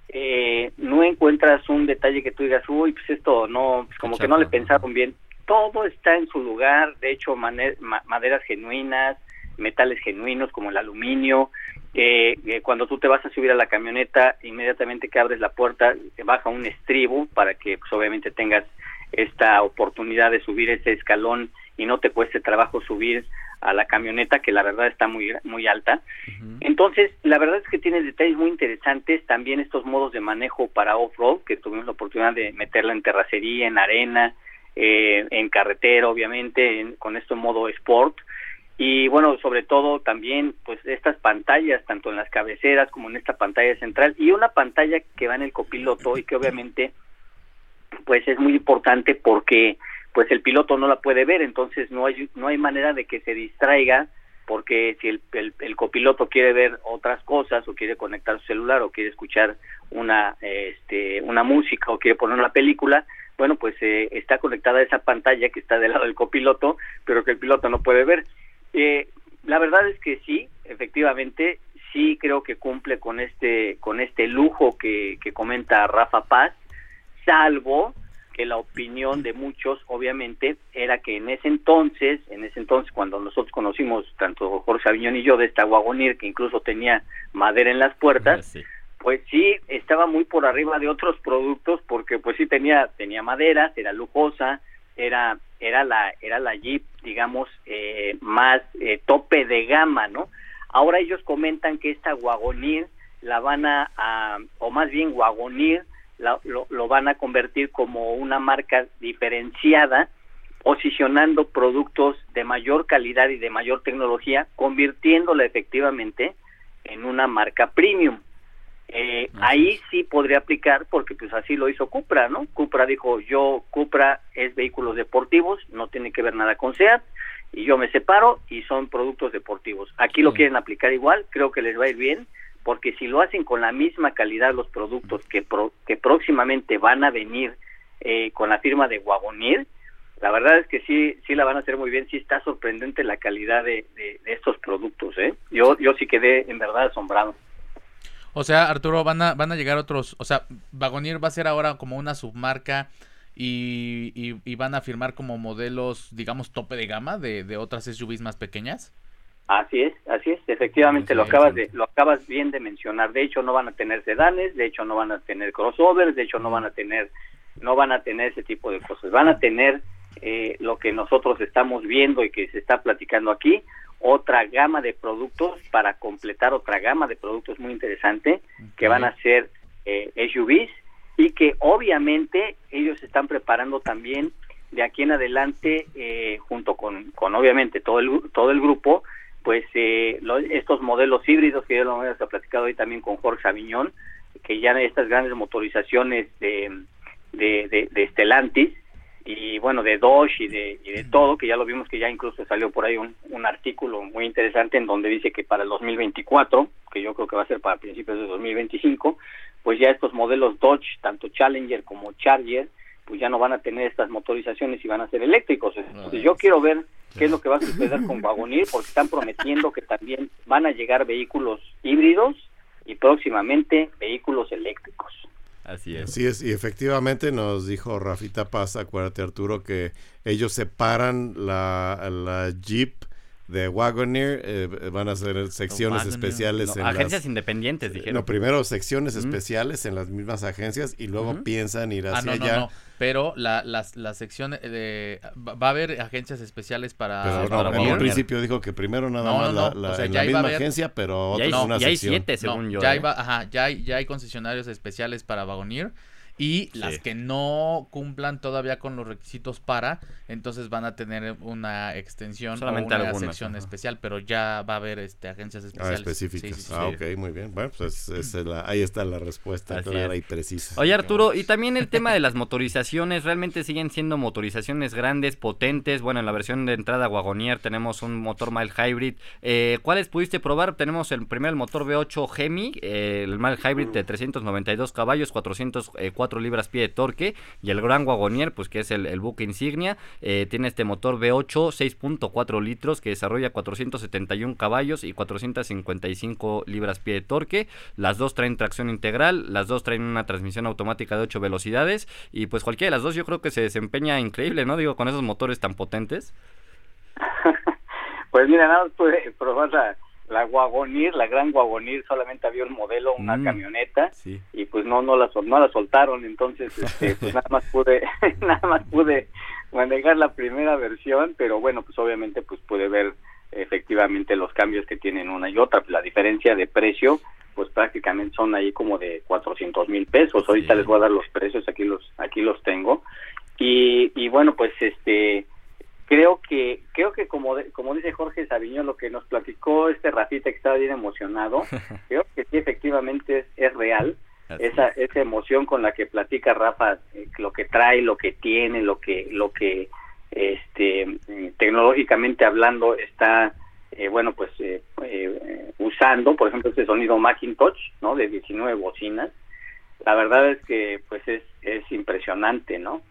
eh, no encuentras un detalle que tú digas, uy, pues esto no, pues como que no le pensaron bien. Todo está en su lugar, de hecho, maderas genuinas, metales genuinos como el aluminio. Eh, eh, cuando tú te vas a subir a la camioneta, inmediatamente que abres la puerta, te baja un estribo para que pues, obviamente tengas esta oportunidad de subir ese escalón y no te cueste trabajo subir a la camioneta que la verdad está muy muy alta. Entonces, la verdad es que tiene detalles muy interesantes, también estos modos de manejo para off-road, que tuvimos la oportunidad de meterla en terracería, en arena, eh, en carretera, obviamente, con esto en modo sport. Y bueno, sobre todo también, pues estas pantallas, tanto en las cabeceras como en esta pantalla central, y una pantalla que va en el copiloto y que obviamente, pues es muy importante porque pues el piloto no la puede ver, entonces no hay, no hay manera de que se distraiga porque si el, el, copiloto quiere ver otras cosas o quiere conectar su celular o quiere escuchar una este una música o quiere poner una película bueno pues eh, está conectada a esa pantalla que está del lado del copiloto pero que el piloto no puede ver. Eh, la verdad es que sí efectivamente sí creo que cumple con este con este lujo que, que comenta Rafa Paz salvo que la opinión de muchos, obviamente, era que en ese entonces, en ese entonces cuando nosotros conocimos, tanto Jorge Aviñón y yo, de esta Wagonir, que incluso tenía madera en las puertas, pues sí, estaba muy por arriba de otros productos, porque pues sí tenía, tenía madera, era lujosa, era, era la, era la Jeep, digamos, eh, más eh, tope de gama, ¿no? Ahora ellos comentan que esta Wagonir la van a, a o más bien Wagonir, lo, van a convertir como una marca diferenciada, posicionando productos de mayor calidad y de mayor tecnología, convirtiéndola efectivamente en una marca premium. Eh, ahí sí podría aplicar porque pues así lo hizo Cupra, ¿no? Cupra dijo, yo, Cupra es vehículos deportivos, no tiene que ver nada con SEAT, y yo me separo y son productos deportivos. Aquí lo quieren aplicar igual, creo que les va a ir bien, porque si lo hacen con la misma calidad los productos que, que próximamente van a venir eh, con la firma de Wagonir, la verdad es que sí, sí la van a hacer muy bien, sí está sorprendente la calidad de, estos productos, ¿eh? Yo, yo sí quedé en verdad asombrado. O sea, Arturo, van a, van a llegar otros, o sea, Wagonir va a ser ahora como una submarca y, y, van a firmar como modelos, digamos, tope de gama de, de otras SUVs más pequeñas. Así es, así es, efectivamente lo acabas de lo acabas bien de mencionar. De hecho no van a tener sedanes, de hecho no van a tener crossovers, de hecho no van a tener no van a tener ese tipo de cosas. Van a tener eh, lo que nosotros estamos viendo y que se está platicando aquí, otra gama de productos para completar otra gama de productos muy interesante que van a ser eh, SUVs y que obviamente ellos están preparando también de aquí en adelante, eh, junto con, con obviamente todo el, todo el grupo, pues eh, estos modelos híbridos que ya lo hemos platicado hoy también con Jorge Aviñón, que ya estas grandes motorizaciones de, de, de, Stellantis y bueno, de Dodge y de, y de todo, que ya lo vimos que ya incluso salió por ahí un, un artículo muy interesante en donde dice que para el 2024, que yo creo que va a ser para principios de 2025, pues ya estos modelos Dodge, tanto Challenger como Charger, pues ya no van a tener estas motorizaciones y van a ser eléctricos. Entonces yo quiero ver qué es lo que va a suceder con Wagonir, porque están prometiendo que también van a llegar vehículos híbridos y próximamente vehículos eléctricos. Así es. Así es, y efectivamente nos dijo Rafita Paz, acuérdate Arturo, que ellos separan la, la Jeep de Wagoneer eh, van a ser secciones especiales en agencias independientes dijeron. No primero secciones especiales en las mismas agencias y luego piensan ir ah, hacia ah, no, allá. pero la, las la sección de va a haber agencias especiales para pero en un principio dijo que primero nada más la, la, en la misma agencia pero otra ya una ya hay siete según yo ya, ¿eh? ajá, ya hay ya hay concesionarios especiales para Wagoneer y las que no cumplan todavía con los requisitos para, entonces van a tener una extensión o una sección especial, pero ya va a haber este agencias ah, especiales. Ah, específicas. ah, ok, muy bien. Bueno, pues ahí está la respuesta clara y precisa. Oye, Arturo, y también el tema de las *laughs* motorizaciones, realmente siguen siendo motorizaciones grandes, potentes. Bueno, en la versión de entrada Wagonier tenemos un motor mild hybrid. Eh, ¿Cuáles pudiste probar? Tenemos el primero el motor V8 Gemi, eh, el mild hybrid de 392 caballos, 404 libras pie de torque y el Gran Wagonier, pues que es el, buque insignia, eh, tiene este motor V8 6.4 litros que desarrolla 471 caballos y 455 libras pie de torque. Las dos traen tracción integral, las dos traen una transmisión automática de 8 velocidades y pues cualquiera de las dos yo creo que se desempeña increíble, ¿no? Digo, con esos motores tan potentes. *laughs* pues mira, nada más la Wagonir, la gran Wagonir, solamente había un modelo, una mm, camioneta, y pues no no la no la soltaron, entonces *laughs* este, pues nada más pude *laughs* nada más pude manejar la primera versión, pero bueno, pues obviamente pues pude ver efectivamente los cambios que tienen una y otra, la diferencia de precio pues prácticamente son ahí como de 400 mil pesos, ahorita les voy a dar los precios, aquí los aquí los tengo, y, y bueno pues este creo que creo que como como dice Jorge Sabiñón lo que nos platicó este Rafita que estaba bien emocionado *laughs* creo que sí efectivamente es, real esa esa emoción con la que platica Rafa eh, lo que trae lo que tiene lo que lo que este tecnológicamente hablando está eh, bueno pues eh, usando por ejemplo este sonido Macintosh no de 19 bocinas. La verdad es que pues es es impresionante no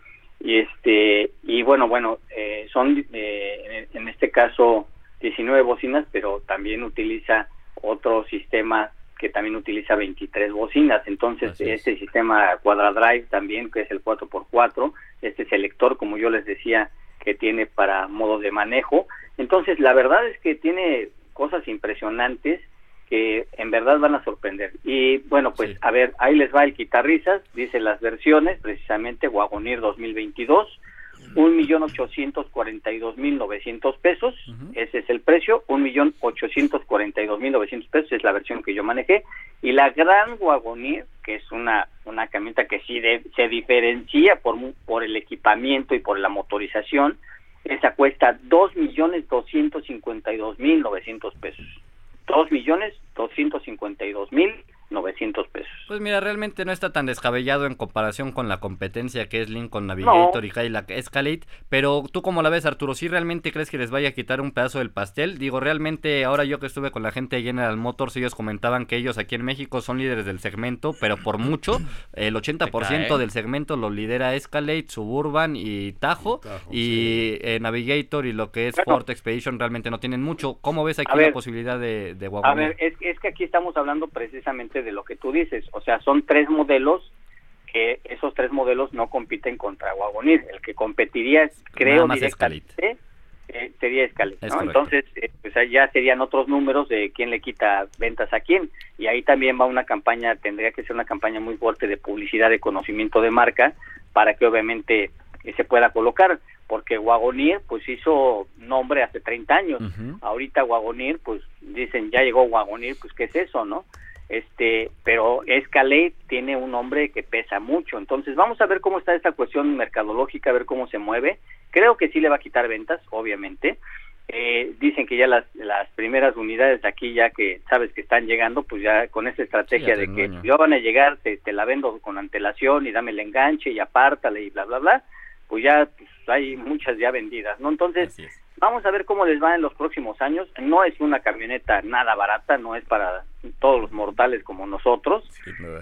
y este y bueno bueno eh, son eh, en este caso 19 bocinas pero también utiliza otro sistema que también utiliza 23 bocinas. Entonces este sistema Quadradrive también que es el 4x4 este selector como yo les decía que tiene para modos de manejo. Entonces la verdad es que tiene cosas impresionantes que en verdad van a sorprender. Y bueno, pues a ver, ahí les va el quitarrisas, dice las versiones, precisamente Wagonir 2022, un millón ochocientos cuarenta y dos mil novecientos pesos, ese es el precio, un millón ochocientos cuarenta y dos mil novecientos pesos es la versión que yo manejé, y la Gran Wagonir, que es una, una camioneta que sí se diferencia por, por el equipamiento y por la motorización, esa cuesta dos millones doscientos cincuenta y dos mil novecientos pesos dos millones doscientos cincuenta y dos mil 900 pesos. Pues mira, realmente no está tan descabellado en comparación con la competencia que es Lincoln Navigator y Cadillac Escalade, pero tú cómo la ves Arturo, ¿sí realmente crees que les vaya a quitar un pedazo del pastel? Digo, realmente ahora yo que estuve con la gente de General Motors, ellos comentaban que ellos aquí en México son líderes del segmento, pero por mucho, *coughs* el 80% del segmento lo lidera Escalade, Suburban y Tajo, y eh, Navigator y lo que es Ford Expedition realmente no tienen mucho. ¿Cómo ves aquí la posibilidad de, de A ver, es, es que aquí estamos hablando precisamente de lo que tú dices. O sea, son tres modelos que esos tres modelos no compiten contra Wagonir. El que competiría, creo, directamente eh, sería Escalade, Entonces, eh, pues ya serían otros números de quién le quita ventas a quién. Y ahí también va una campaña, tendría que ser una campaña muy fuerte de publicidad, de conocimiento de marca, para que obviamente eh, se pueda colocar porque Wagonir pues hizo nombre hace 30 años. Ahorita Wagonir pues dicen ya llegó Wagonir, pues qué es eso, ¿no? Este, pero Escalade tiene un nombre que pesa mucho, entonces vamos a ver cómo está esta cuestión mercadológica, a ver cómo se mueve. Creo que sí le va a quitar ventas, obviamente. Eh, dicen que ya las, las primeras unidades de aquí ya que sabes que están llegando, pues ya con esa estrategia de que ya van a llegar, te, te, la vendo con antelación y dame el enganche y apártale y bla, bla, bla, pues ya pues, hay muchas ya vendidas, ¿no? Entonces, vamos a ver cómo les va en los próximos años. No es una camioneta nada barata, no es para todos los mortales como nosotros.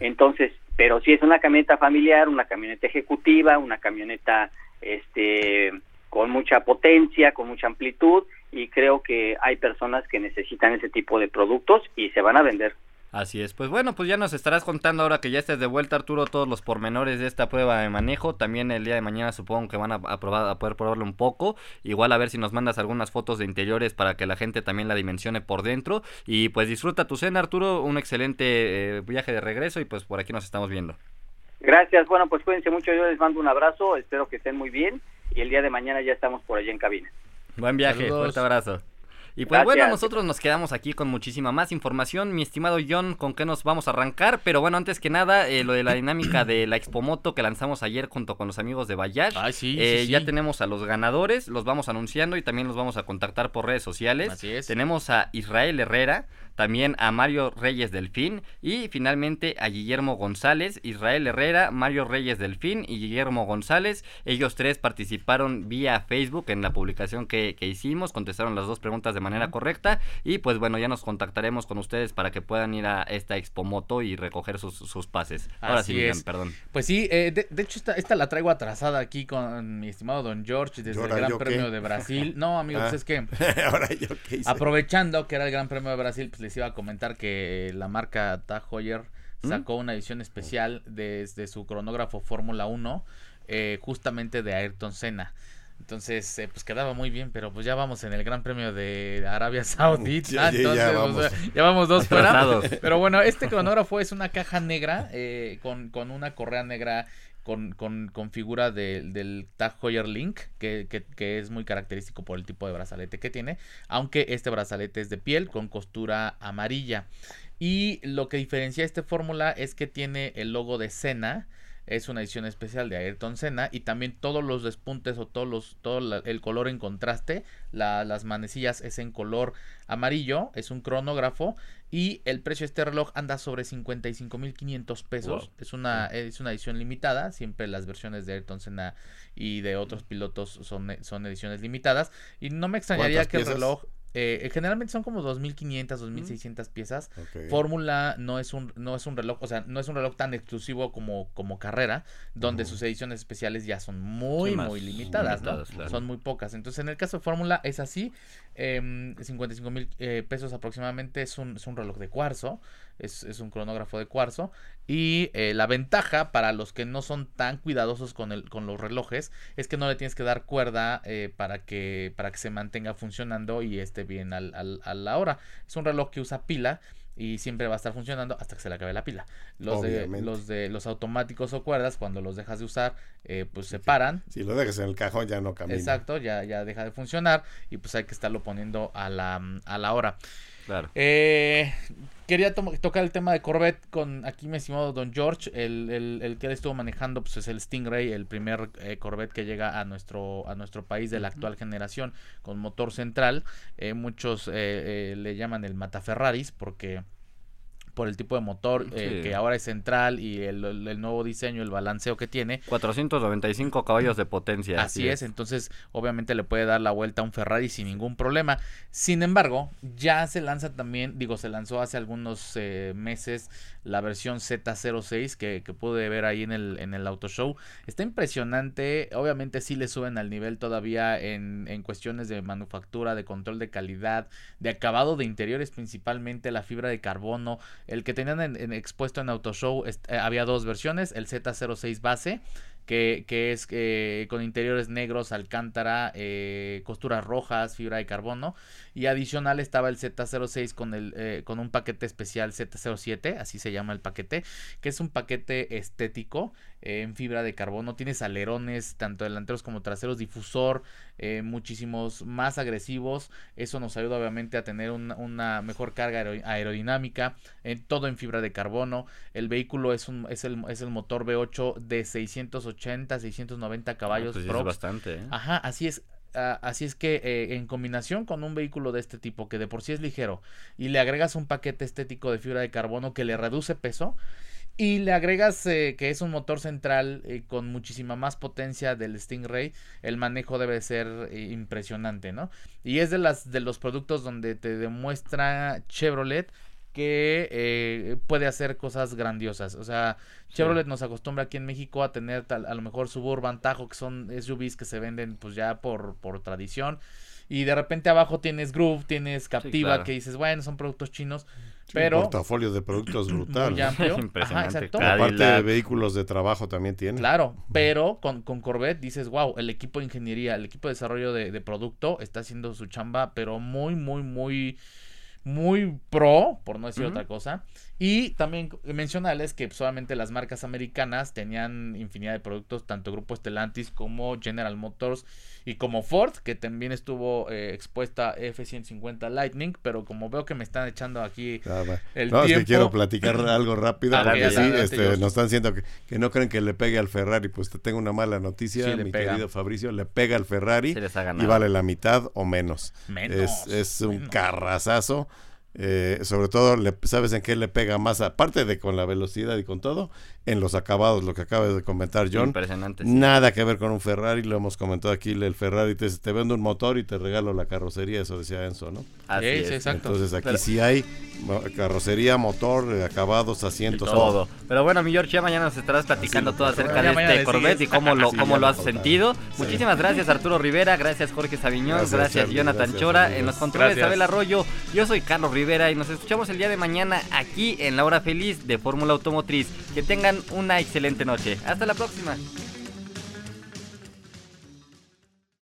Entonces, pero sí es una camioneta familiar, una camioneta ejecutiva, una camioneta este con mucha potencia, con mucha amplitud y creo que hay personas que necesitan ese tipo de productos y se van a vender. Así es, pues bueno, pues ya nos estarás contando ahora que ya estés de vuelta Arturo todos los pormenores de esta prueba de manejo, también el día de mañana supongo que van a, probar, a poder probarlo un poco, igual a ver si nos mandas algunas fotos de interiores para que la gente también la dimensione por dentro. Y pues disfruta tu cena Arturo, un excelente eh, viaje de regreso y pues por aquí nos estamos viendo. Gracias, bueno pues cuídense mucho, yo les mando un abrazo, espero que estén muy bien. Y el día de mañana ya estamos por allá en cabina. Buen viaje, fuerte abrazo. Y pues bueno, nosotros nos quedamos aquí con muchísima más información. Mi estimado John, ¿con qué nos vamos a arrancar? Pero bueno, antes que nada, eh, lo de la dinámica de la Expomoto que lanzamos ayer junto con los amigos de Bayash. Eh, ya tenemos a los ganadores, los vamos anunciando y también los vamos a contactar por redes sociales. Así es. Tenemos a Israel Herrera, también a Mario Reyes Delfín y finalmente a Guillermo González, Israel Herrera, Mario Reyes Delfín y Guillermo González. Ellos tres participaron vía Facebook en la publicación que, hicimos, contestaron las dos preguntas de manera correcta y pues bueno, ya nos contactaremos con ustedes para que puedan ir a esta Expo Moto y recoger sus, sus pases. Ahora sí, es. perdón. Pues sí, eh, de, hecho esta, esta la traigo atrasada aquí con mi estimado Don George desde el Gran Premio de Brasil. No, amigos, *laughs* ah. es que *laughs* Ahora yo qué hice? aprovechando que era el Gran Premio de Brasil, pues les iba a comentar que la marca Tag Heuer ¿Mm? sacó una edición especial desde su cronógrafo Fórmula 1, eh, justamente de Ayrton Senna. Entonces, eh, pues quedaba muy bien, pero pues ya vamos en el Gran Premio de Arabia *laughs* Saudita. entonces, ya, vamos. dos fuera. Pero bueno, este cronógrafo es una caja negra eh, con, con una correa negra con, con, con figura del Tag Heuer Link, que, que, es muy característico por el tipo de brazalete que tiene, aunque este brazalete es de piel con costura amarilla. Y lo que diferencia este fórmula es que tiene el logo de Senna, es una edición especial de Ayrton Senna y también todos los despuntes o todos los, todo el color en contraste, las manecillas es en color amarillo, es un cronógrafo y el precio de este reloj anda sobre 55.500 pesos. Es, una, es una edición limitada, siempre las versiones de Ayrton Senna y de otros pilotos son, son ediciones limitadas. Y no me extrañaría que el reloj eh, generalmente son como 2500, 2600 piezas. Fórmula no es un no es un reloj, o sea, no es un reloj tan exclusivo como como carrera, donde sus ediciones especiales ya son muy muy limitadas, Son muy pocas. Entonces, en el caso de Fórmula es así, eh, em, 55 mil eh, pesos aproximadamente es un, es un reloj de cuarzo, es, es un cronógrafo de cuarzo y eh, la ventaja para los que no son tan cuidadosos con, el, con los relojes es que no le tienes que dar cuerda eh, para, que, para que se mantenga funcionando y esté bien al, al, a la hora. Es un reloj que usa pila y siempre va a estar funcionando hasta que se le acabe la pila. Los de, los de los automáticos o cuerdas, cuando los dejas de usar, eh, pues se paran. Si lo dejas en el cajón ya no camina. Exacto, ya, ya deja de funcionar y pues hay que estarlo poniendo a la, a la hora. Claro. Eh, quería tocar el tema de Corvette con aquí mi estimado Don George. El, el, que él estuvo manejando pues, es el Stingray, el primer eh, Corvette que llega a nuestro, a nuestro país de la actual generación con motor central. Eh, muchos le llaman el Mataferraris porque por el tipo de motor eh, que ahora es central y el, nuevo diseño, el balanceo que tiene. 495 caballos de potencia. Así, es. entonces obviamente le puede dar la vuelta a un Ferrari sin ningún problema. Sin embargo, ya se lanza también, digo, se lanzó hace algunos eh, meses la versión Z06 que, que, pude ver ahí en el, en el auto show. Está impresionante, obviamente sí le suben al nivel todavía en, en cuestiones de manufactura, de control de calidad, de acabado de interiores, principalmente la fibra de carbono. El que tenían en, expuesto en Auto Show eh, había dos versiones, el Z06 base que, que es eh, con interiores negros, alcántara, eh, costuras rojas, fibra de carbono. Y adicional estaba el Z06 con, el, eh, con un paquete especial Z07, así se llama el paquete, que es un paquete estético eh, en fibra de carbono. Tienes alerones, tanto delanteros como traseros, difusor, eh, muchísimos más agresivos. Eso nos ayuda obviamente a tener una mejor carga aerodinámica, todo en fibra de carbono. El vehículo es, un, es, el, es el motor V8 de 680, 690 caballos. Ah, pues bastante. Ajá, así es. Ah, así es que eh, en combinación con un vehículo de este tipo que de por sí es ligero y le agregas un paquete estético de fibra de carbono que le reduce peso y le agregas eh, que es un motor central eh, con muchísima más potencia del Stingray, el manejo debe ser impresionante, ¿no? Y es de las de los productos donde te demuestra Chevrolet que puede hacer cosas grandiosas. O sea, Chevrolet nos acostumbra aquí en México a tener tal, a lo mejor Suburban, Tajo, que son SUVs que se venden pues ya por, por tradición. Y de repente abajo tienes Groove, tienes Captiva, que dices, bueno, son productos chinos. pero un portafolio de productos *clears throat* brutal. Muy amplio. *laughs* Impresionante. Aparte de vehículos de trabajo también tiene. Claro, pero con, con, Corvette dices, wow, el equipo de ingeniería, el equipo de desarrollo de, de producto está haciendo su chamba, pero muy, muy, muy muy pro, por no decir otra cosa. Y también mencionarles que solamente las marcas americanas tenían infinidad de productos, tanto Grupo Stellantis como General Motors y como Ford, que también estuvo eh, expuesta F-150 Lightning, pero como veo que me están echando aquí ah, el no, tiempo... Es que quiero platicar algo rápido, porque sí, este, nos están diciendo que, no creen que le pegue al Ferrari, pues te tengo una mala noticia, mi querido Fabricio, le pega al Ferrari y vale la mitad o menos. menos es, un carrazazo. Eh, sobre todo, le, ¿sabes en qué le pega más? Aparte de con la velocidad y con todo, en los acabados, lo que acabas de comentar, John. Impresionante. Nada que ver con un Ferrari, lo hemos comentado aquí, el Ferrari te, te vende un motor y te regalo la carrocería, eso decía Enzo, ¿no? Así es. exacto. Entonces aquí sí hay carrocería, motor, acabados, asientos, todo. Pero bueno, mi George, ya mañana nos estarás platicando todo acerca de este Corvette y cómo lo, cómo lo has sentido. Muchísimas gracias Arturo Rivera, gracias Jorge Sabiñón, gracias, Jonathan Chora, en los controles Abel Arroyo. Yo soy Carlos Rivera y nos escuchamos el día de mañana aquí en la hora feliz de Fórmula Automotriz. Que una excelente noche. Hasta la próxima.